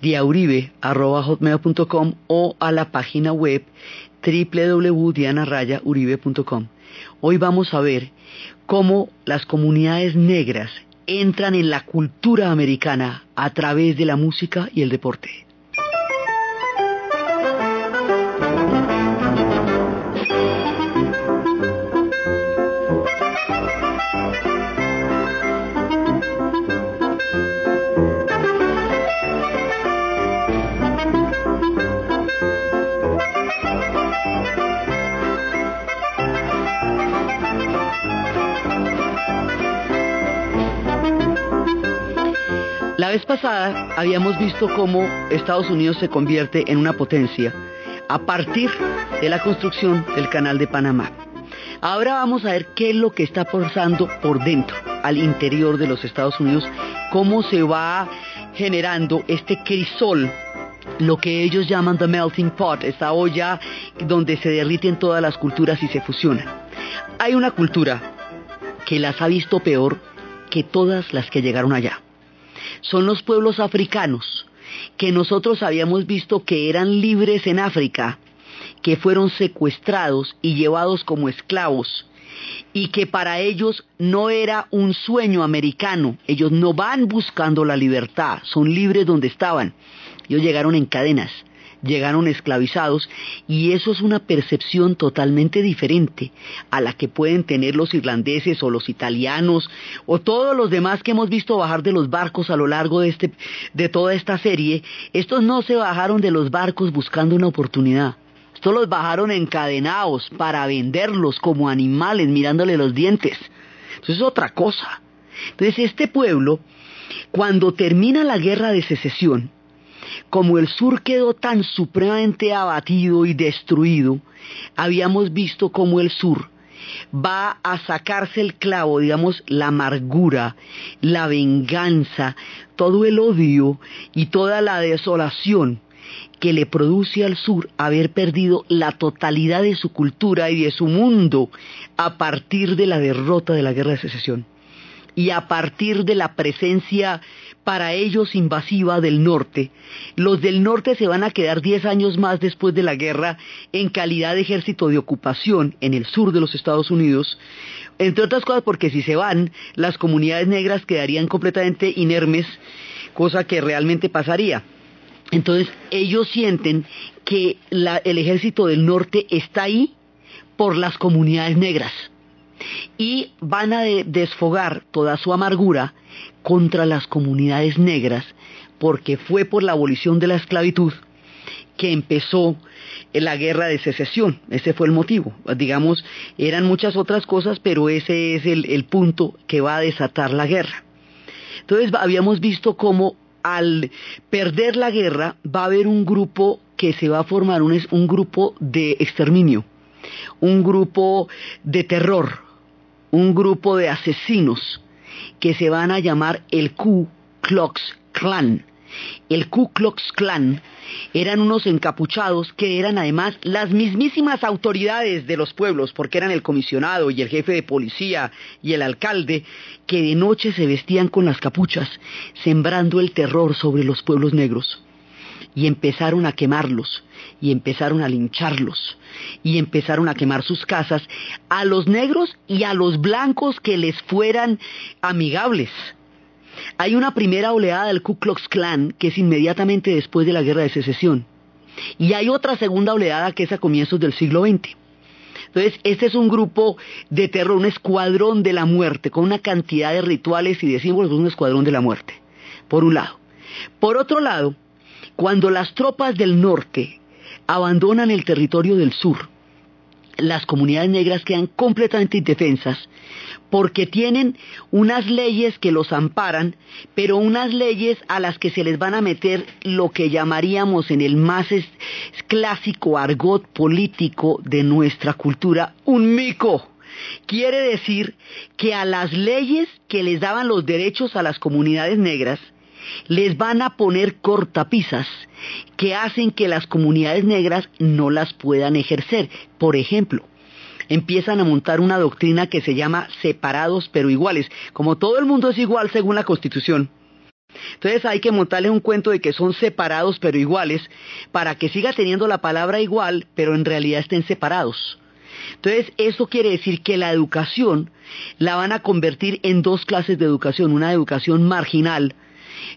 diauribe.hotmail.com o a la página web www.dianarayauribe.com. Hoy vamos a ver cómo las comunidades negras entran en la cultura americana a través de la música y el deporte. Vez pasada habíamos visto cómo Estados Unidos se convierte en una potencia a partir de la construcción del canal de Panamá. Ahora vamos a ver qué es lo que está pasando por dentro, al interior de los Estados Unidos, cómo se va generando este crisol, lo que ellos llaman the melting pot, esta olla donde se derriten todas las culturas y se fusionan. Hay una cultura que las ha visto peor que todas las que llegaron allá son los pueblos africanos que nosotros habíamos visto que eran libres en África, que fueron secuestrados y llevados como esclavos, y que para ellos no era un sueño americano, ellos no van buscando la libertad, son libres donde estaban, ellos llegaron en cadenas, llegaron esclavizados y eso es una percepción totalmente diferente a la que pueden tener los irlandeses o los italianos o todos los demás que hemos visto bajar de los barcos a lo largo de, este, de toda esta serie. Estos no se bajaron de los barcos buscando una oportunidad. Estos los bajaron encadenados para venderlos como animales mirándole los dientes. Eso es otra cosa. Entonces este pueblo, cuando termina la guerra de secesión, como el sur quedó tan supremamente abatido y destruido, habíamos visto como el sur va a sacarse el clavo, digamos, la amargura, la venganza, todo el odio y toda la desolación que le produce al sur haber perdido la totalidad de su cultura y de su mundo a partir de la derrota de la guerra de secesión. Y a partir de la presencia para ellos invasiva del norte. Los del norte se van a quedar 10 años más después de la guerra en calidad de ejército de ocupación en el sur de los Estados Unidos, entre otras cosas porque si se van, las comunidades negras quedarían completamente inermes, cosa que realmente pasaría. Entonces ellos sienten que el ejército del norte está ahí por las comunidades negras y van a desfogar toda su amargura contra las comunidades negras porque fue por la abolición de la esclavitud que empezó la guerra de secesión. Ese fue el motivo. Digamos, eran muchas otras cosas, pero ese es el, punto que va a desatar la guerra. Entonces habíamos visto cómo al perder la guerra va a haber un grupo que se va a formar, un grupo de exterminio, un grupo de terror, un grupo de asesinos que se van a llamar el Ku Klux Klan. El Ku Klux Klan eran unos encapuchados que eran además las mismísimas autoridades de los pueblos, porque eran el comisionado y el jefe de policía y el alcalde, que de noche se vestían con las capuchas, sembrando el terror sobre los pueblos negros y empezaron a quemarlos y empezaron a lincharlos y empezaron a quemar sus casas a los negros y a los blancos que les fueran amigables. Hay una primera oleada del Ku Klux Klan que es inmediatamente después de la guerra de secesión y hay otra segunda oleada que es a comienzos del siglo XX. Entonces, este es un grupo de terror, un escuadrón de la muerte, con una cantidad de rituales y de símbolos, un escuadrón de la muerte, por un lado. Por otro lado, cuando las tropas del norte abandonan el territorio del sur las comunidades negras quedan completamente indefensas porque tienen unas leyes que los amparan, pero unas leyes a las que se les van a meter lo que llamaríamos en el más clásico argot político de nuestra cultura, un mico. Quiere decir que a las leyes que les daban los derechos a las comunidades negras, les van a poner cortapisas que hacen que las comunidades negras no las puedan ejercer. Por ejemplo, empiezan a montar una doctrina que se llama separados pero iguales. Como todo el mundo es igual según la Constitución, entonces hay que montarles un cuento de que son separados pero iguales para que siga teniendo la palabra igual, pero en realidad estén separados. Entonces eso quiere decir que la educación la van a convertir en dos clases de educación, una educación marginal,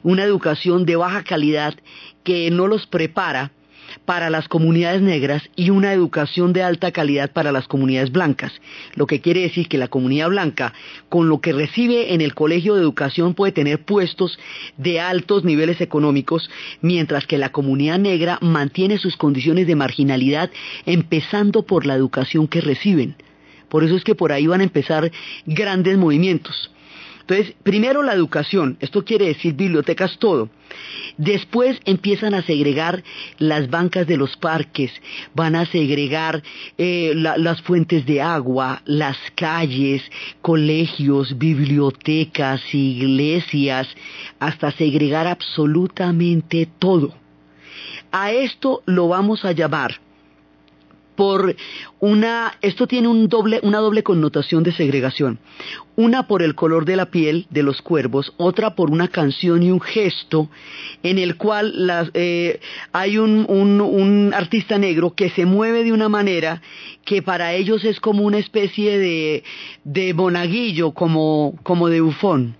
una educación de baja calidad que no los prepara para las comunidades negras y una educación de alta calidad para las comunidades blancas. Lo que quiere decir que la comunidad blanca, con lo que recibe en el colegio de educación, puede tener puestos de altos niveles económicos, mientras que la comunidad negra mantiene sus condiciones de marginalidad, empezando por la educación que reciben. Por eso es que por ahí van a empezar grandes movimientos. Entonces, primero la educación, esto quiere decir bibliotecas todo. Después empiezan a segregar las bancas de los parques, van a segregar eh, las fuentes de agua, las calles, colegios, bibliotecas, iglesias, hasta segregar absolutamente todo. A esto lo vamos a llamar por una, esto tiene un doble, una doble connotación de segregación. Una por el color de la piel de los cuervos, otra por una canción y un gesto en el cual eh, hay un, un, artista negro que se mueve de una manera que para ellos es como una especie de, de monaguillo, como, como de bufón.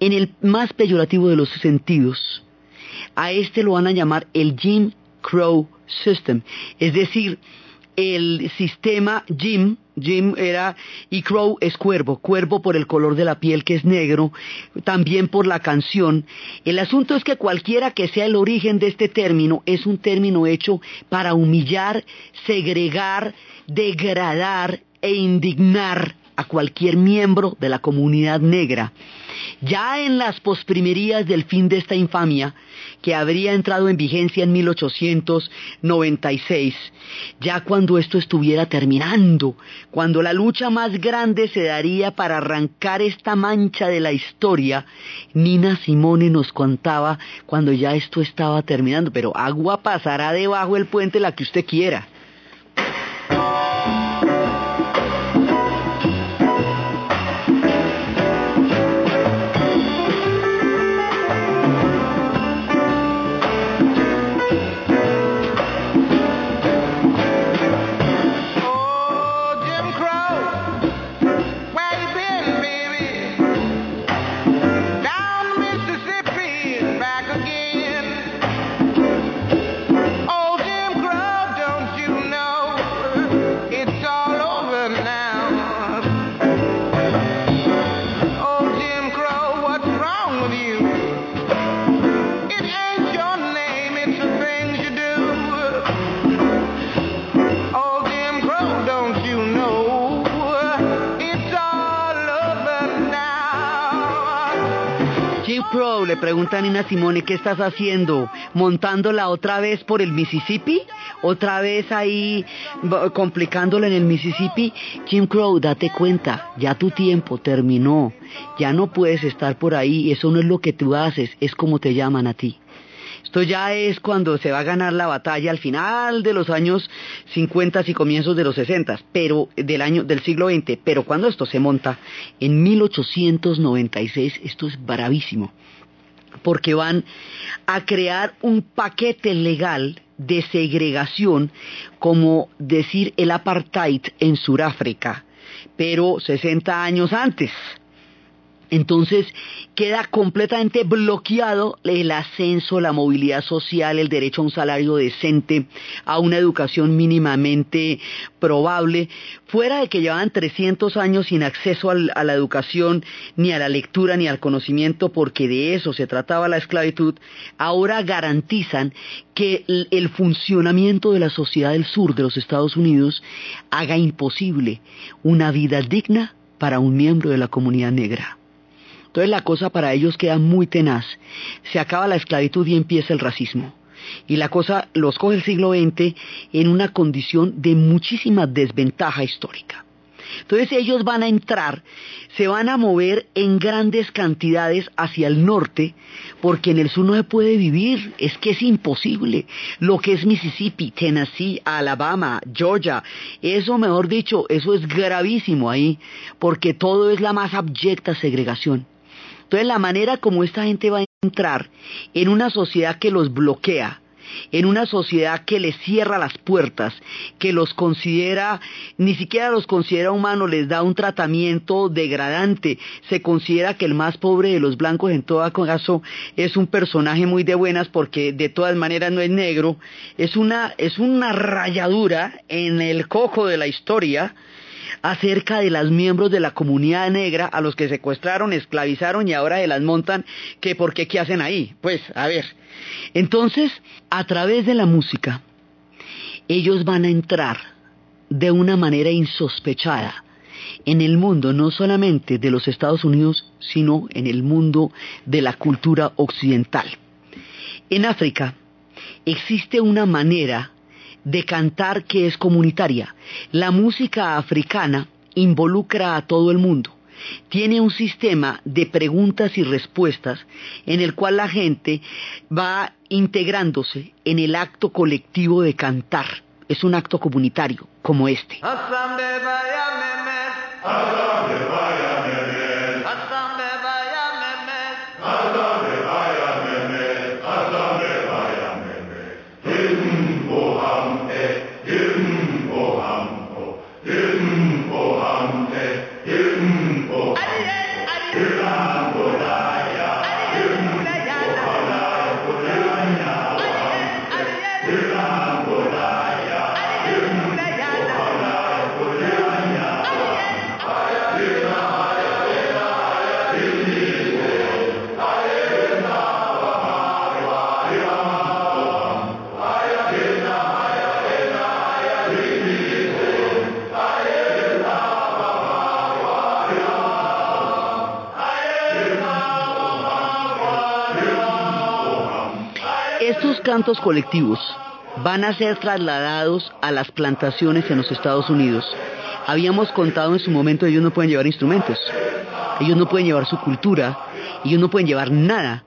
En el más peyorativo de los sentidos, a este lo van a llamar el Jim Crow System, es decir, el sistema Jim, Jim era, y Crow es cuervo, cuervo por el color de la piel que es negro, también por la canción. El asunto es que cualquiera que sea el origen de este término es un término hecho para humillar, segregar, degradar e indignar a cualquier miembro de la comunidad negra. Ya en las posprimerías del fin de esta infamia, que habría entrado en vigencia en 1896, ya cuando esto estuviera terminando, cuando la lucha más grande se daría para arrancar esta mancha de la historia, Nina Simone nos contaba cuando ya esto estaba terminando, pero agua pasará debajo del puente la que usted quiera. Pregunta Nina Simone, ¿qué estás haciendo? ¿Montándola otra vez por el Mississippi? ¿Otra vez ahí complicándola en el Mississippi? Jim Crow, date cuenta, ya tu tiempo terminó, ya no puedes estar por ahí, eso no es lo que tú haces, es como te llaman a ti. Esto ya es cuando se va a ganar la batalla al final de los años 50 y comienzos de los 60, pero del año del siglo XX, pero cuando esto se monta en 1896, esto es bravísimo porque van a crear un paquete legal de segregación, como decir el apartheid en Sudáfrica, pero 60 años antes. Entonces queda completamente bloqueado el ascenso, la movilidad social, el derecho a un salario decente, a una educación mínimamente probable, fuera de que llevaban 300 años sin acceso a la educación, ni a la lectura, ni al conocimiento, porque de eso se trataba la esclavitud, ahora garantizan que el funcionamiento de la sociedad del sur de los Estados Unidos haga imposible una vida digna para un miembro de la comunidad negra. Entonces la cosa para ellos queda muy tenaz. Se acaba la esclavitud y empieza el racismo. Y la cosa los coge el siglo XX en una condición de muchísima desventaja histórica. Entonces ellos van a entrar, se van a mover en grandes cantidades hacia el norte, porque en el sur no se puede vivir, es que es imposible. Lo que es Mississippi, Tennessee, Alabama, Georgia, eso mejor dicho, eso es gravísimo ahí, porque todo es la más abyecta segregación. Entonces la manera como esta gente va a entrar en una sociedad que los bloquea, en una sociedad que les cierra las puertas, que los considera, ni siquiera los considera humanos, les da un tratamiento degradante, se considera que el más pobre de los blancos en todo caso es un personaje muy de buenas porque de todas maneras no es negro, es una, es una rayadura en el coco de la historia, acerca de los miembros de la comunidad negra a los que secuestraron, esclavizaron y ahora se las montan, que por qué, qué hacen ahí. Pues, a ver. Entonces, a través de la música, ellos van a entrar de una manera insospechada en el mundo no solamente de los Estados Unidos, sino en el mundo de la cultura occidental. En África existe una manera de cantar que es comunitaria. La música africana involucra a todo el mundo. Tiene un sistema de preguntas y respuestas en el cual la gente va integrándose en el acto colectivo de cantar. Es un acto comunitario como este. Estos cantos colectivos van a ser trasladados a las plantaciones en los Estados Unidos. Habíamos contado en su momento, ellos no pueden llevar instrumentos, ellos no pueden llevar su cultura, ellos no pueden llevar nada.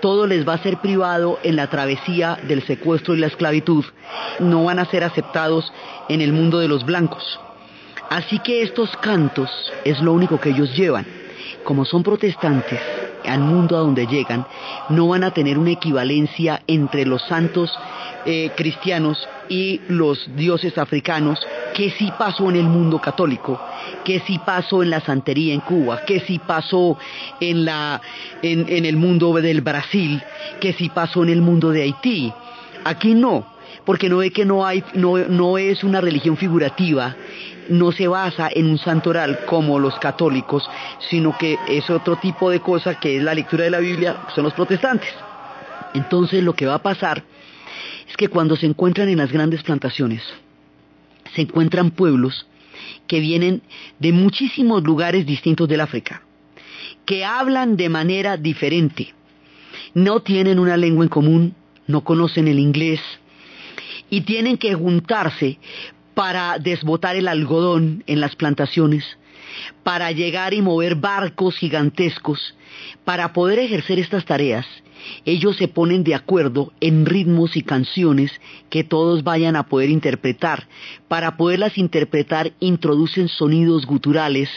Todo les va a ser privado en la travesía del secuestro y la esclavitud. No van a ser aceptados en el mundo de los blancos. Así que estos cantos es lo único que ellos llevan. Como son protestantes, al mundo a donde llegan, no van a tener una equivalencia entre los santos eh, cristianos y los dioses africanos, que sí pasó en el mundo católico, que sí pasó en la santería en Cuba, que sí pasó en, la, en, el mundo del Brasil, que sí pasó en el mundo de Haití. Aquí no, porque no ve que no, es una religión figurativa, no se basa en un santoral como los católicos, sino que es otro tipo de cosa que es la lectura de la Biblia, son los protestantes. Entonces lo que va a pasar es que cuando se encuentran en las grandes plantaciones, se encuentran pueblos que vienen de muchísimos lugares distintos del África, que hablan de manera diferente, no tienen una lengua en común, no conocen el inglés y tienen que juntarse para desbotar el algodón en las plantaciones, para llegar y mover barcos gigantescos, para poder ejercer estas tareas, ellos se ponen de acuerdo en ritmos y canciones que todos vayan a poder interpretar. Para poderlas interpretar introducen sonidos guturales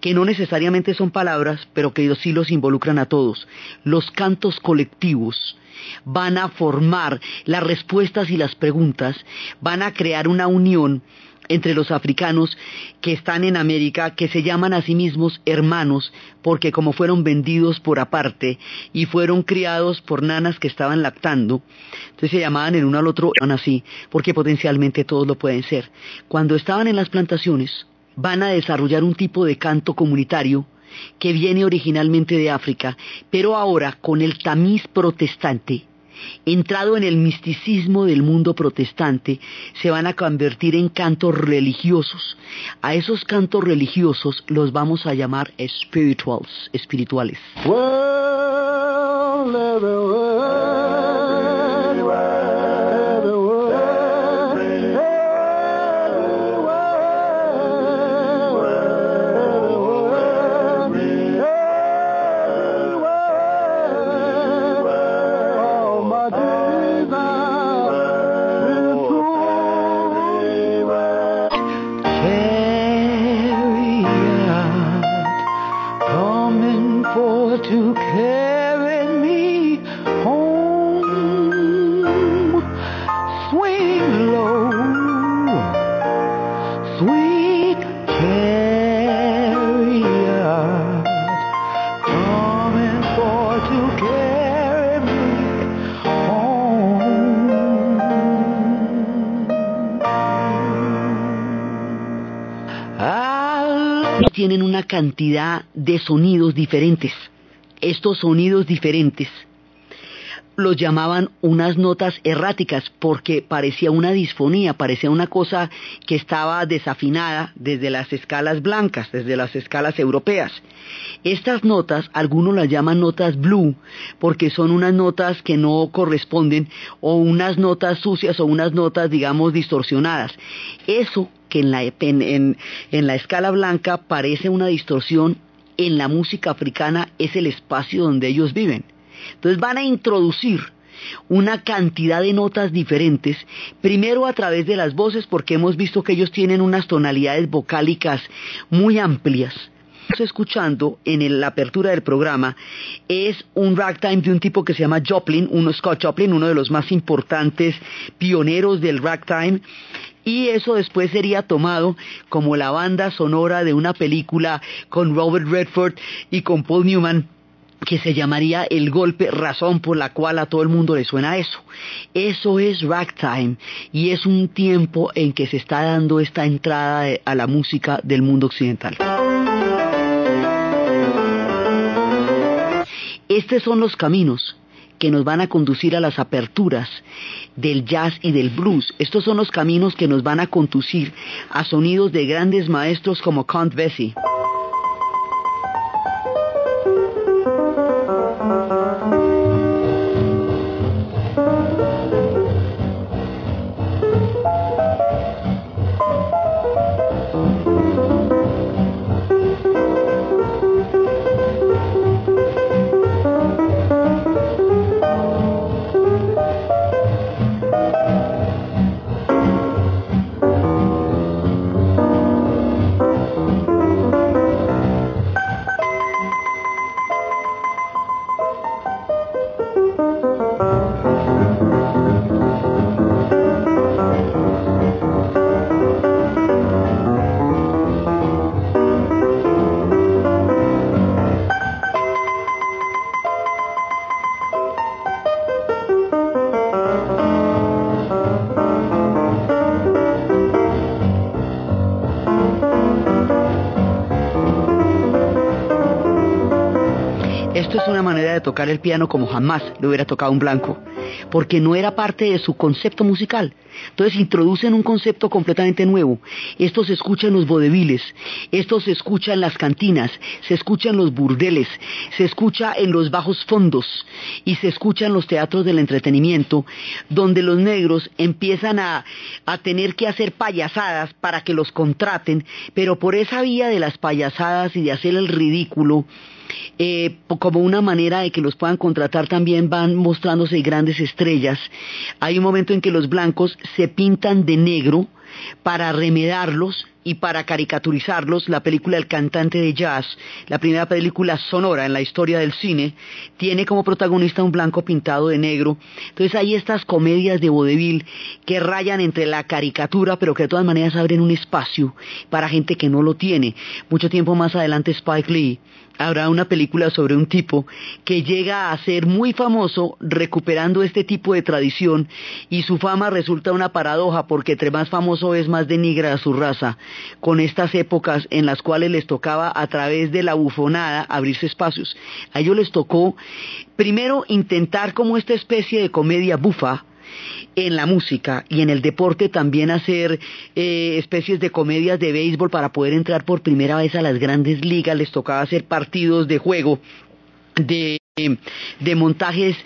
que no necesariamente son palabras, pero que sí los involucran a todos. Los cantos colectivos van a formar las respuestas y las preguntas, van a crear una unión entre los africanos que están en América, que se llaman a sí mismos hermanos, porque como fueron vendidos por aparte y fueron criados por nanas que estaban lactando, entonces se llamaban el uno al otro así, porque potencialmente todos lo pueden ser. Cuando estaban en las plantaciones, van a desarrollar un tipo de canto comunitario que viene originalmente de África, pero ahora con el tamiz protestante entrado en el misticismo del mundo protestante, se van a convertir en cantos religiosos. A esos cantos religiosos los vamos a llamar spirituals, espirituales. Tienen una cantidad de sonidos diferentes. Estos sonidos diferentes los llamaban unas notas erráticas porque parecía una disfonía, parecía una cosa que estaba desafinada desde las escalas blancas, desde las escalas europeas. Estas notas, algunos las llaman notas blue porque son unas notas que no corresponden o unas notas sucias o unas notas, digamos, distorsionadas. Eso que en la, en, la escala blanca parece una distorsión, en la música africana es el espacio donde ellos viven. Entonces van a introducir una cantidad de notas diferentes, primero a través de las voces, porque hemos visto que ellos tienen unas tonalidades vocálicas muy amplias. Escuchando en la apertura del programa es un ragtime de un tipo que se llama Joplin, uno Scott Joplin, uno de los más importantes pioneros del ragtime, y eso después sería tomado como la banda sonora de una película con Robert Redford y con Paul Newman que se llamaría el golpe, razón por la cual a todo el mundo le suena eso. Eso es ragtime y es un tiempo en que se está dando esta entrada a la música del mundo occidental. Estos son los caminos que nos van a conducir a las aperturas del jazz y del blues. Estos son los caminos que nos van a conducir a sonidos de grandes maestros como Count Basie. Tocar el piano como jamás le hubiera tocado un blanco, porque no era parte de su concepto musical. Entonces introducen un concepto completamente nuevo. Esto se escucha en los vodeviles, esto se escucha en las cantinas, se escucha en los burdeles, se escucha en los bajos fondos y se escucha en los teatros del entretenimiento, donde los negros empiezan a, a tener que hacer payasadas para que los contraten, pero por esa vía de las payasadas y de hacer el ridículo, eh, como una manera de que los puedan contratar también van mostrándose grandes estrellas. Hay un momento en que los blancos se pintan de negro para remedarlos y para caricaturizarlos, la película El cantante de jazz, la primera película sonora en la historia del cine, tiene como protagonista un blanco pintado de negro. Entonces hay estas comedias de vodevil que rayan entre la caricatura, pero que de todas maneras abren un espacio para gente que no lo tiene. Mucho tiempo más adelante Spike Lee habrá una película sobre un tipo que llega a ser muy famoso recuperando este tipo de tradición y su fama resulta una paradoja porque entre más famoso es más denigra a su raza con estas épocas en las cuales les tocaba a través de la bufonada abrirse espacios. A ellos les tocó primero intentar como esta especie de comedia bufa en la música y en el deporte también hacer eh, especies de comedias de béisbol para poder entrar por primera vez a las grandes ligas, les tocaba hacer partidos de juego de, de montajes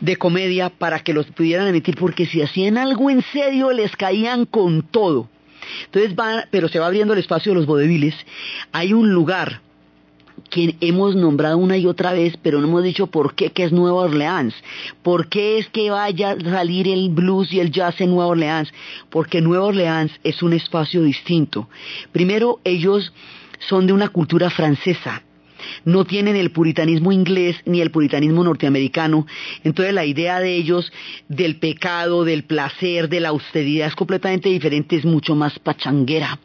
de comedia para que los pudieran emitir porque si hacían algo en serio les caían con todo. Entonces va, pero se va abriendo el espacio de los vodeviles. Hay un lugar que hemos nombrado una y otra vez, pero no hemos dicho por qué, que es Nueva Orleans. ¿Por qué es que vaya a salir el blues y el jazz en Nueva Orleans? Porque Nueva Orleans es un espacio distinto. Primero, ellos son de una cultura francesa, no tienen el puritanismo inglés ni el puritanismo norteamericano. Entonces la idea de ellos del pecado, del placer, de la austeridad es completamente diferente, es mucho más pachanguera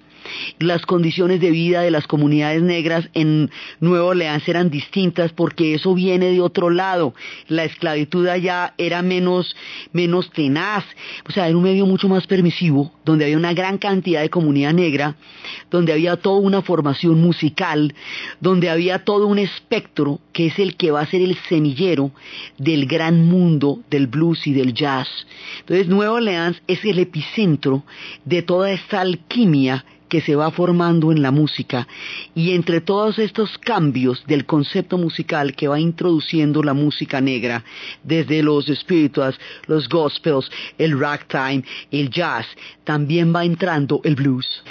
las condiciones de vida de las comunidades negras en Nueva Orleans eran distintas porque eso viene de otro lado. La esclavitud allá era menos, menos tenaz, o sea, era un medio mucho más permisivo, donde había una gran cantidad de comunidad negra, donde había toda una formación musical, donde había todo un espectro que es el que va a ser el semillero del gran mundo del blues y del jazz. Entonces Nueva Orleans es el epicentro de toda esta alquimia que se va formando en la música y entre todos estos cambios del concepto musical que va introduciendo la música negra, desde los spirituals, los gospels, el ragtime, el jazz, también va entrando el blues.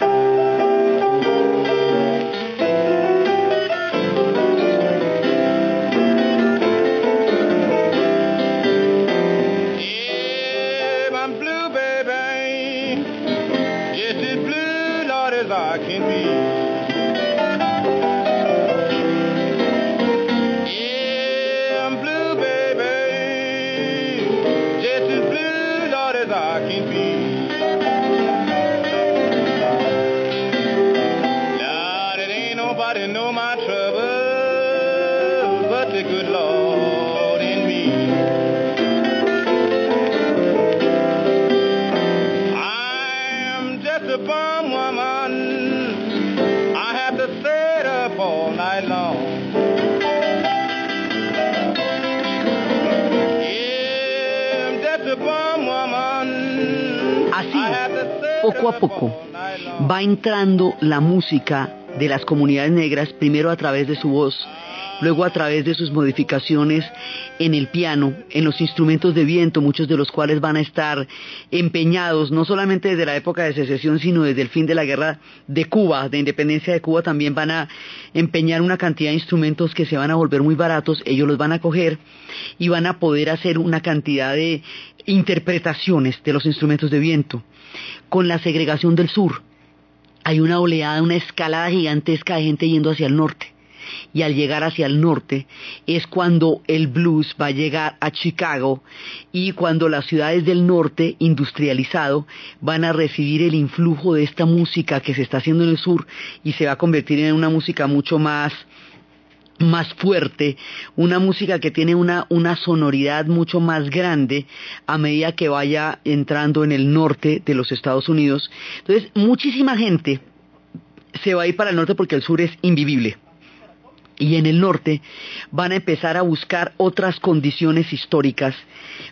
Poco a poco va entrando la música de las comunidades negras, primero a través de su voz, luego a través de sus modificaciones en el piano, en los instrumentos de viento, muchos de los cuales van a estar empeñados, no solamente desde la época de secesión, sino desde el fin de la guerra de Cuba, de independencia de Cuba, también van a empeñar una cantidad de instrumentos que se van a volver muy baratos, ellos los van a coger y van a poder hacer una cantidad de interpretaciones de los instrumentos de viento con la segregación del sur. Hay una oleada, una escalada gigantesca de gente yendo hacia el norte. Y al llegar hacia el norte es cuando el blues va a llegar a Chicago y cuando las ciudades del norte industrializado van a recibir el influjo de esta música que se está haciendo en el sur y se va a convertir en una música mucho más más fuerte, una música que tiene una, una sonoridad mucho más grande a medida que vaya entrando en el norte de los Estados Unidos. Entonces, muchísima gente se va a ir para el norte porque el sur es invivible. Y en el norte van a empezar a buscar otras condiciones históricas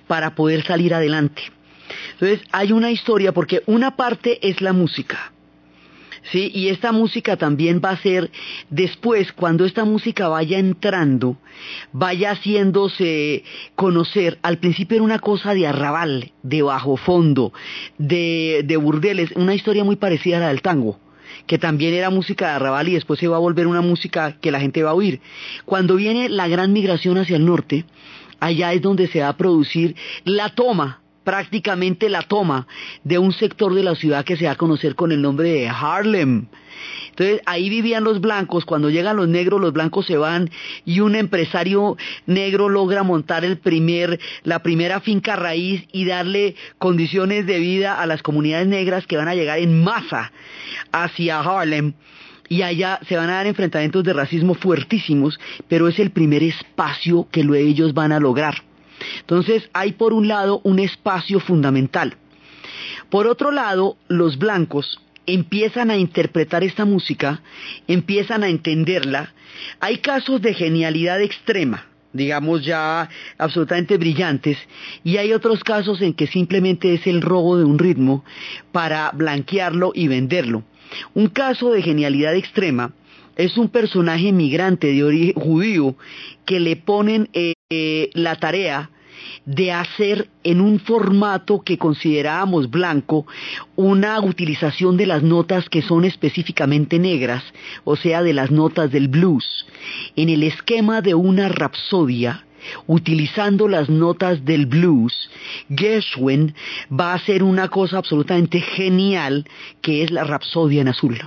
para poder salir adelante. Entonces, hay una historia porque una parte es la música ¿sí? Y esta música también va a ser después, cuando esta música vaya entrando, vaya haciéndose conocer. Al principio era una cosa de arrabal, de bajo fondo, de, de burdeles, una historia muy parecida a la del tango que también era música de arrabal y después se va a volver una música que la gente va a oír. Cuando viene la gran migración hacia el norte, allá es donde se va a producir la toma prácticamente la toma de un sector de la ciudad que se va a conocer con el nombre de Harlem. Entonces ahí vivían los blancos, cuando llegan los negros los blancos se van y un empresario negro logra montar el primer, la primera finca raíz y darle condiciones de vida a las comunidades negras que van a llegar en masa hacia Harlem y allá se van a dar enfrentamientos de racismo fuertísimos, pero es el primer espacio que ellos van a lograr. Entonces hay por un lado un espacio fundamental. Por otro lado, los blancos empiezan a interpretar esta música, empiezan a entenderla. Hay casos de genialidad extrema, digamos ya absolutamente brillantes, y hay otros casos en que simplemente es el robo de un ritmo para blanquearlo y venderlo. Un caso de genialidad extrema es un personaje migrante de origen judío que le ponen eh, eh, la tarea de hacer en un formato que considerábamos blanco una utilización de las notas que son específicamente negras, o sea, de las notas del blues, en el esquema de una rapsodia utilizando las notas del blues, Gershwin va a hacer una cosa absolutamente genial que es la Rapsodia en azul.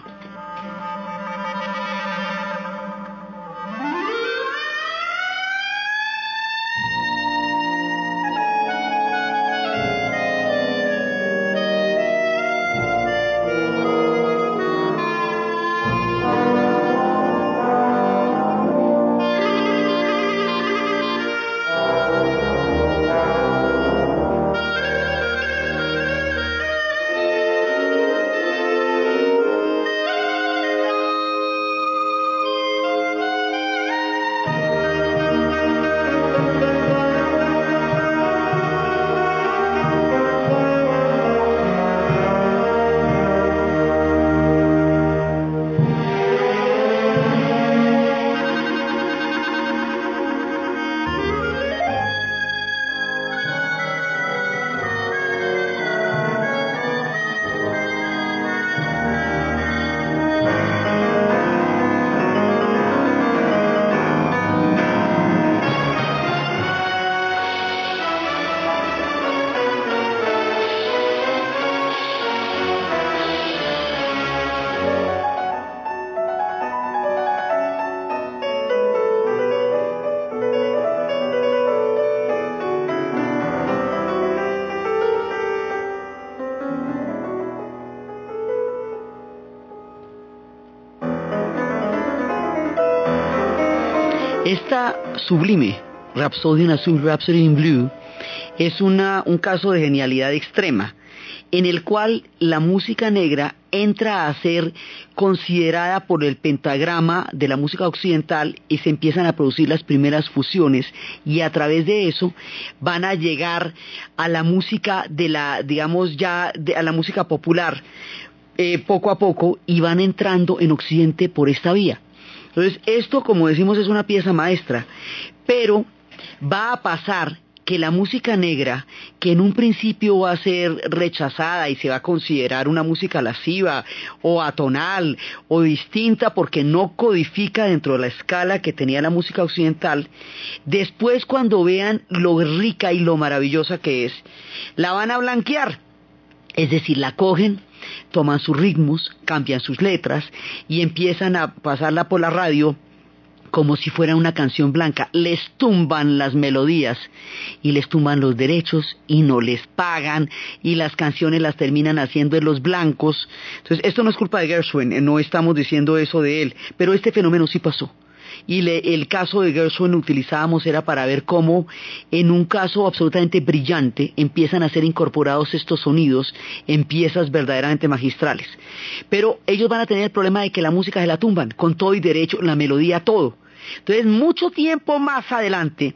Esta sublime Rhapsody in Azul, Rhapsody in Blue, es un caso de genialidad extrema, en el cual la música negra entra a ser considerada por el pentagrama de la música occidental y se empiezan a producir las primeras fusiones y a través de eso van a llegar a la música de la, digamos ya, a la música popular eh, poco a poco y van entrando en Occidente por esta vía. Entonces, esto, como decimos, es una pieza maestra, pero va a pasar que la música negra, que en un principio va a ser rechazada y se va a considerar una música lasciva o atonal o distinta porque no codifica dentro de la escala que tenía la música occidental, después cuando vean lo rica y lo maravillosa que es, la van a blanquear. Es decir, la cogen, toman sus ritmos, cambian sus letras y empiezan a pasarla por la radio como si fuera una canción blanca. Les tumban las melodías y les tumban los derechos y no les pagan y las canciones las terminan haciendo en los blancos. Entonces, esto no es culpa de Gershwin, no estamos diciendo eso de él, pero este fenómeno sí pasó y el caso de Gershwin utilizábamos era para ver cómo en un caso absolutamente brillante empiezan a ser incorporados estos sonidos en piezas verdaderamente magistrales. Pero ellos van a tener el problema de que la música se la tumban, con todo y derecho, la melodía, todo. Entonces, mucho tiempo más adelante,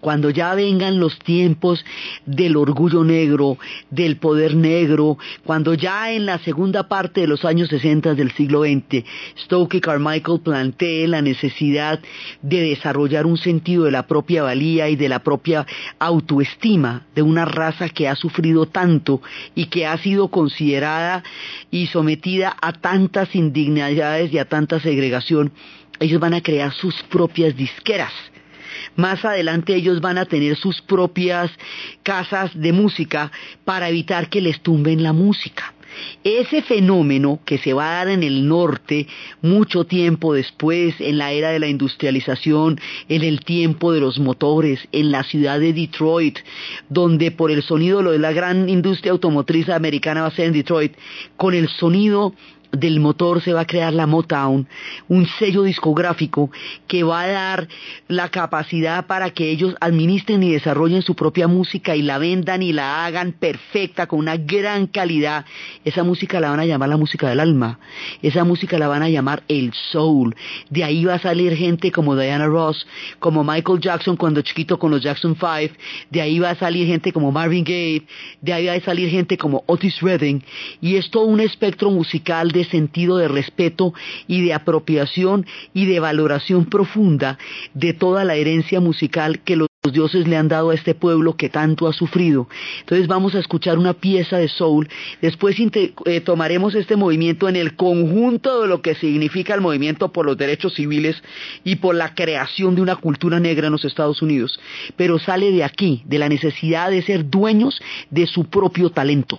cuando ya vengan los tiempos del orgullo negro, del poder negro, cuando ya en la segunda parte de los años 60 del siglo XX, Stokely Carmichael plantee la necesidad de desarrollar un sentido de la propia valía y de la propia autoestima de una raza que ha sufrido tanto y que ha sido considerada y sometida a tantas indignidades y a tanta segregación, ellos van a crear sus propias disqueras Más adelante ellos van a tener sus propias casas de música para evitar que les tumben la música. Ese fenómeno que se va a dar en el norte mucho tiempo después, en la era de la industrialización, en el tiempo de los motores, en la ciudad de Detroit, donde por el sonido, lo de la gran industria automotriz americana va a ser en Detroit, con el sonido del motor se va a crear la Motown, un sello discográfico que va a dar la capacidad para que ellos administren y desarrollen su propia música y la vendan y la hagan perfecta con una gran calidad. Esa música la van a llamar la música del alma, esa música la van a llamar el soul. De ahí va a salir gente como Diana Ross, como Michael Jackson cuando chiquito con los Jackson 5, de ahí va a salir gente como Marvin Gaye, de ahí va a salir gente como Otis Redding y es todo un espectro musical de sentido de respeto y de apropiación y de valoración profunda de toda la herencia musical que los dioses le han dado a este pueblo que tanto ha sufrido. Entonces vamos a escuchar una pieza de soul, después eh, tomaremos este movimiento en el conjunto de lo que significa el movimiento por los derechos civiles y por la creación de una cultura negra en los Estados Unidos, pero sale de aquí, de la necesidad de ser dueños de su propio talento.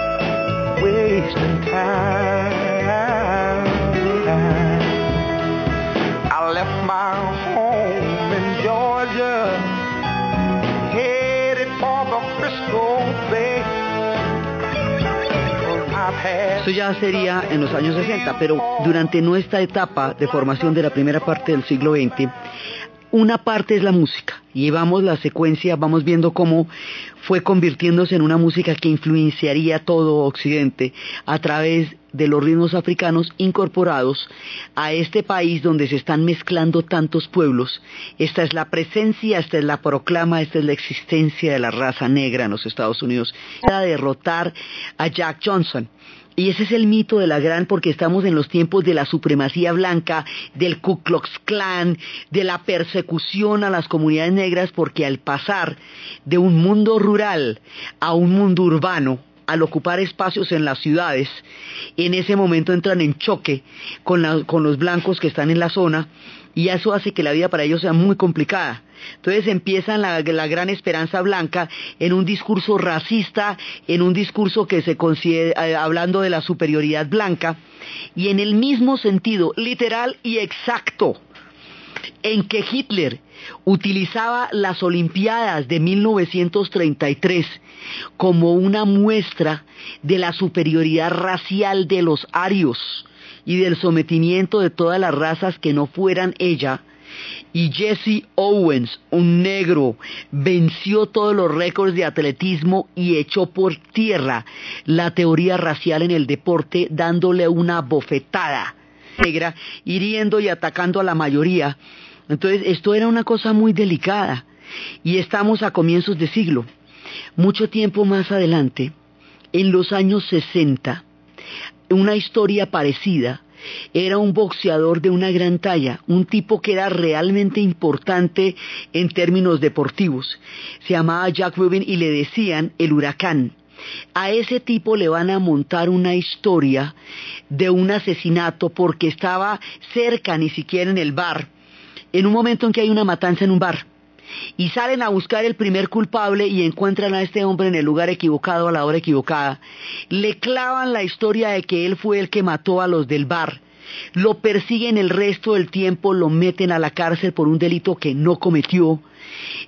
wasting. Eso ya sería en los años 60, pero durante nuestra etapa de formación de la primera parte del siglo XX, una parte es la música y vamos la secuencia, vamos viendo cómo fue convirtiéndose en una música que influenciaría todo Occidente a través de los ritmos africanos incorporados a este país donde se están mezclando tantos pueblos. Esta es la presencia, esta es la proclama, esta es la existencia de la raza negra en los Estados Unidos. Para derrotar a Jack Johnson. Y ese es el mito de la gran, porque estamos en los tiempos de la supremacía blanca, del Ku Klux Klan, de la persecución a las comunidades negras, porque al pasar de un mundo rural a un mundo urbano, al ocupar espacios en las ciudades, en ese momento entran en choque con, los blancos que están en la zona, y eso hace que la vida para ellos sea muy complicada. Entonces empiezan la, gran esperanza blanca en un discurso racista, en un discurso que se considera, eh, hablando de la superioridad blanca, y en el mismo sentido literal y exacto en que Hitler utilizaba las Olimpiadas de 1933 como una muestra de la superioridad racial de los arios y del sometimiento de todas las razas que no fueran ella, y Jesse Owens, un negro, venció todos los récords de atletismo y echó por tierra la teoría racial en el deporte dándole una bofetada negra, hiriendo y atacando a la mayoría. Entonces, esto era una cosa muy delicada y estamos a comienzos de siglo. Mucho tiempo más adelante, en los años 60, una historia parecida era un boxeador de una gran talla, un tipo que era realmente importante en términos deportivos. Se llamaba Jack Rubin y le decían el huracán. A ese tipo le van a montar una historia de un asesinato porque estaba cerca, ni siquiera en el bar, en un momento en que hay una matanza en un bar y salen a buscar el primer culpable y encuentran a este hombre en el lugar equivocado a la hora equivocada. Le clavan la historia de que él fue el que mató a los del bar. Lo persiguen el resto del tiempo, lo meten a la cárcel por un delito que no cometió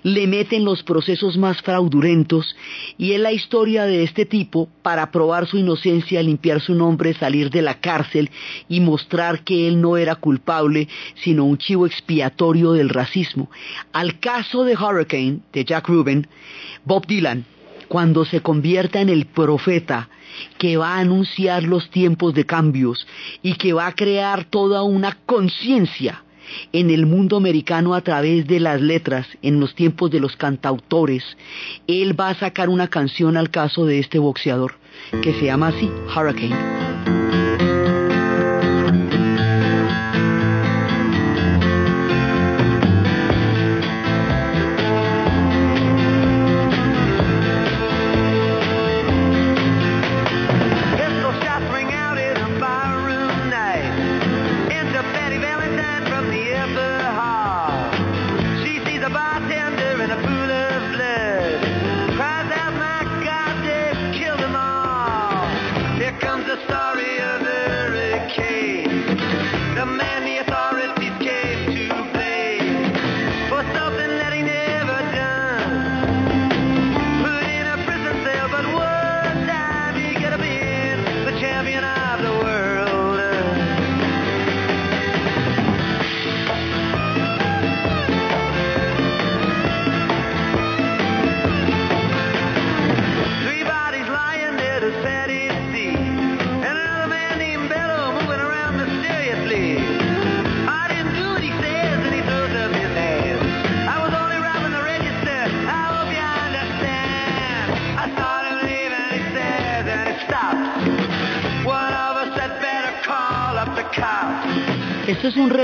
le meten los procesos más fraudulentos y es la historia de este tipo para probar su inocencia, limpiar su nombre, salir de la cárcel y mostrar que él no era culpable, sino un chivo expiatorio del racismo. Al caso de Hurricane, de Jack Rubin, Bob Dylan cuando se convierta en el profeta que va a anunciar los tiempos de cambios y que va a crear toda una conciencia en el mundo americano a través de las letras, en los tiempos de los cantautores, él va a sacar una canción al caso de este boxeador, que se llama así, Hurricane.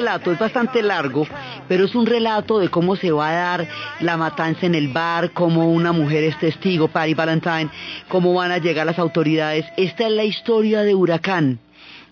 Relato, es bastante largo, pero es un relato de cómo se va a dar la matanza en el bar, cómo una mujer es testigo, Patty Valentine, cómo van a llegar las autoridades. Esta es la historia de Huracán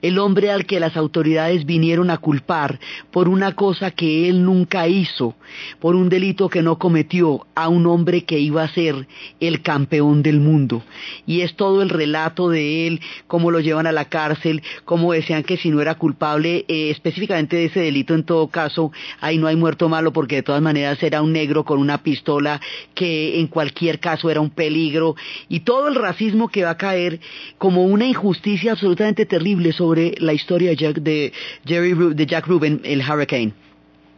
el hombre al que las autoridades vinieron a culpar por una cosa que él nunca hizo, por un delito que no cometió, a un hombre que iba a ser el campeón del mundo. Y es todo el relato de él, cómo lo llevan a la cárcel, cómo decían que si no era culpable eh, específicamente de ese delito, en todo caso, ahí no hay muerto malo porque de todas maneras era un negro con una pistola que en cualquier caso era un peligro y todo el racismo que va a caer como una injusticia absolutamente terrible sobre la historia de Jack, de, Jerry, de Jack Rubin, el Hurricane.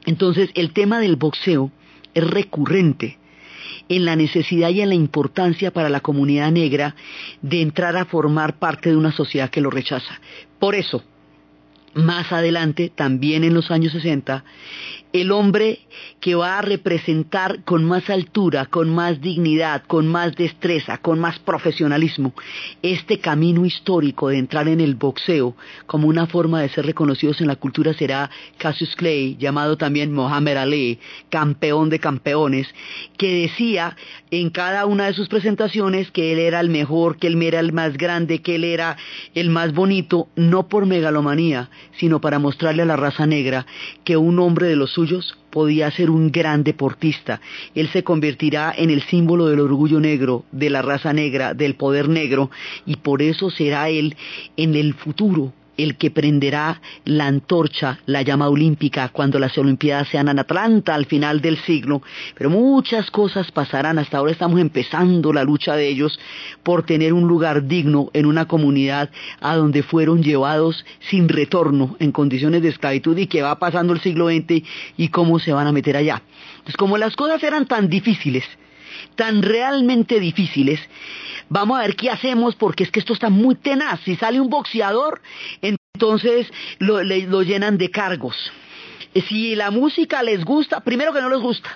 Entonces, el tema del boxeo es recurrente en la necesidad y en la importancia para la comunidad negra de entrar a formar parte de una sociedad que lo rechaza. Por eso, más adelante, también en los años 60, el hombre que va a representar con más altura, con más dignidad, con más destreza, con más profesionalismo, este camino histórico de entrar en el boxeo como una forma de ser reconocidos en la cultura será Cassius Clay, llamado también Mohamed Ali, campeón de campeones, que decía en cada una de sus presentaciones que él era el mejor, que él era el más grande, que él era el más bonito, no por megalomanía, sino para mostrarle a la raza negra que un hombre de los suyos podía ser un gran deportista. Él se convertirá en el símbolo del orgullo negro, de la raza negra, del poder negro, y por eso será él en el futuro el que prenderá la antorcha, la llama olímpica, cuando las Olimpiadas sean en Atlanta al final del siglo. Pero muchas cosas pasarán. Hasta ahora estamos empezando la lucha de ellos por tener un lugar digno en una comunidad a donde fueron llevados sin retorno en condiciones de esclavitud y que va pasando el siglo XX y cómo se van a meter allá. Pues como las cosas eran tan difíciles, tan realmente difíciles, vamos a ver qué hacemos porque es que esto está muy tenaz. Si sale un boxeador, entonces lo, llenan de cargos. Si la música les gusta, primero que no les gusta.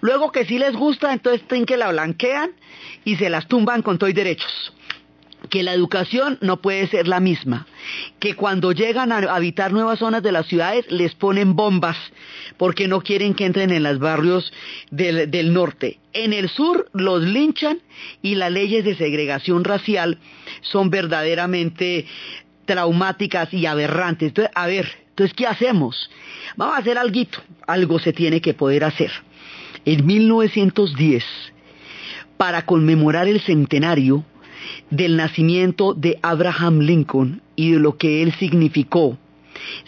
Luego que sí les gusta, entonces tienen que la blanquean y se las tumban con todos derechos que la educación no puede ser la misma, que cuando llegan a habitar nuevas zonas de las ciudades les ponen bombas porque no quieren que entren en los barrios del, norte. En el sur los linchan y las leyes de segregación racial son verdaderamente traumáticas y aberrantes. Entonces, a ver, entonces, ¿qué hacemos? Vamos a hacer algo, algo se tiene que poder hacer. En 1910, para conmemorar el centenario, del nacimiento de Abraham Lincoln y de lo que él significó,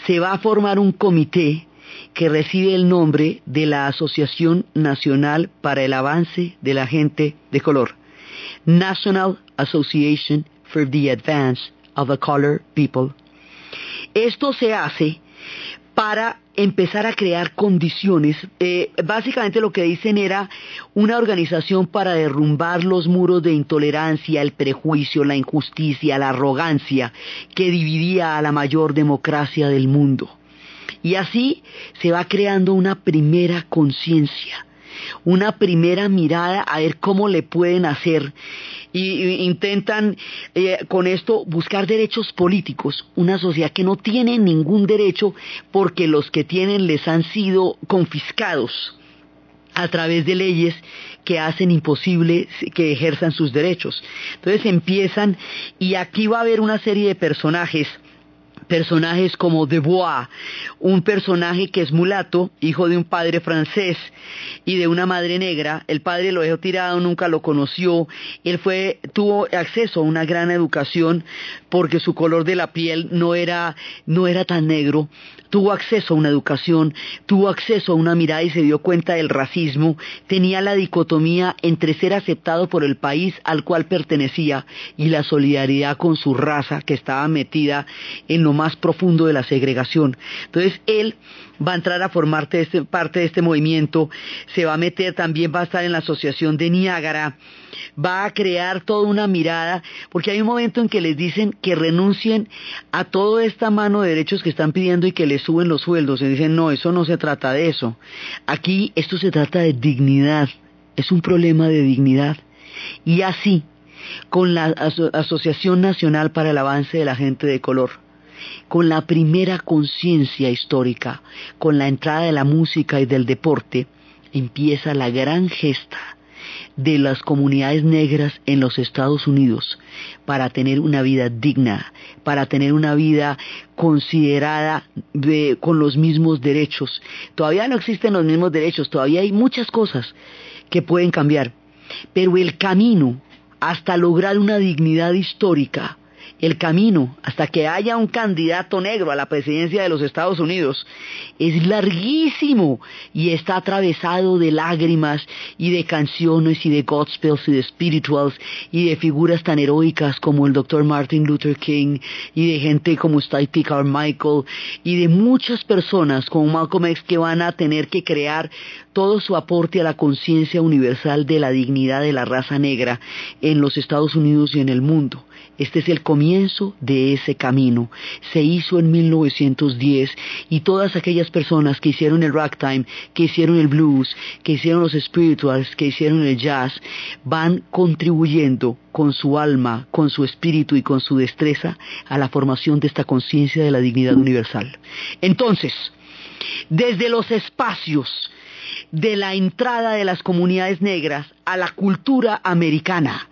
se va a formar un comité que recibe el nombre de la Asociación Nacional para el Avance de la Gente de Color, National Association for the Advance of the Color People. Esto se hace para empezar a crear condiciones. Eh, básicamente lo que dicen era una organización para derrumbar los muros de intolerancia, el prejuicio, la injusticia, la arrogancia que dividía a la mayor democracia del mundo. Y así se va creando una primera conciencia una primera mirada a ver cómo le pueden hacer y, intentan eh, con esto buscar derechos políticos, una sociedad que no tiene ningún derecho porque los que tienen les han sido confiscados a través de leyes que hacen imposible que ejerzan sus derechos. Entonces empiezan y aquí va a haber una serie de personajes personajes como Bois, un personaje que es mulato, hijo de un padre francés y de una madre negra. El padre lo dejó tirado, nunca lo conoció. Él fue, tuvo acceso a una gran educación porque su color de la piel no era, no era tan negro tuvo acceso a una educación, tuvo acceso a una mirada y se dio cuenta del racismo, tenía la dicotomía entre ser aceptado por el país al cual pertenecía y la solidaridad con su raza que estaba metida en lo más profundo de la segregación. Entonces él va a entrar a formar este, parte de este movimiento, se va a meter, también va a estar en la asociación de Niágara, va a crear toda una mirada, porque hay un momento en que les dicen que renuncien a toda esta mano de derechos que están pidiendo y que les suben los sueldos, y dicen, no, eso no se trata de eso. Aquí esto se trata de dignidad, es un problema de dignidad. Y así, con la Asociación Nacional para el Avance de la Gente de Color, con la primera conciencia histórica, con la entrada de la música y del deporte, empieza la gran gesta de las comunidades negras en los Estados Unidos para tener una vida digna, para tener una vida considerada con los mismos derechos. Todavía no existen los mismos derechos, todavía hay muchas cosas que pueden cambiar, pero el camino hasta lograr una dignidad histórica el camino hasta que haya un candidato negro a la presidencia de los Estados Unidos es larguísimo y está atravesado de lágrimas y de canciones y de gospels y de spirituals y de figuras tan heroicas como el Dr. Martin Luther King y de gente como Stipe Carmichael y de muchas personas como Malcolm X que van a tener que crear todo su aporte a la conciencia universal de la dignidad de la raza negra en los Estados Unidos y en el mundo. Este es el comienzo de ese camino. Se hizo en 1910 y todas aquellas personas que hicieron el ragtime, que hicieron el blues, que hicieron los spirituals, que hicieron el jazz, van contribuyendo con su alma, con su espíritu y con su destreza a la formación de esta conciencia de la dignidad universal. Entonces, desde los espacios de la entrada de las comunidades negras a la cultura americana,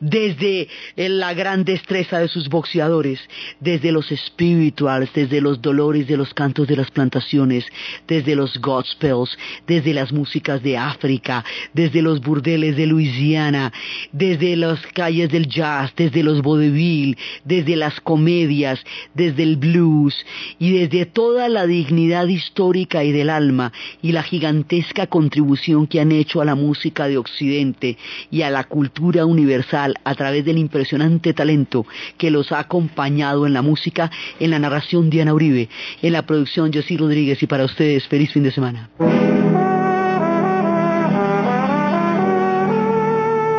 desde la gran destreza de sus boxeadores, desde los spirituals, desde los dolores de los cantos de las plantaciones, desde los gospels, desde las músicas de África, desde los burdeles de Luisiana, desde las calles del jazz, desde los vaudeville, desde las comedias, desde el blues y desde toda la dignidad histórica y del alma y la gigantesca contribución que han hecho a la música de Y a la cultura universal a través del impresionante talento que los ha acompañado en la música, en la narración Diana Uribe, en la producción José Rodríguez y para ustedes feliz fin de semana.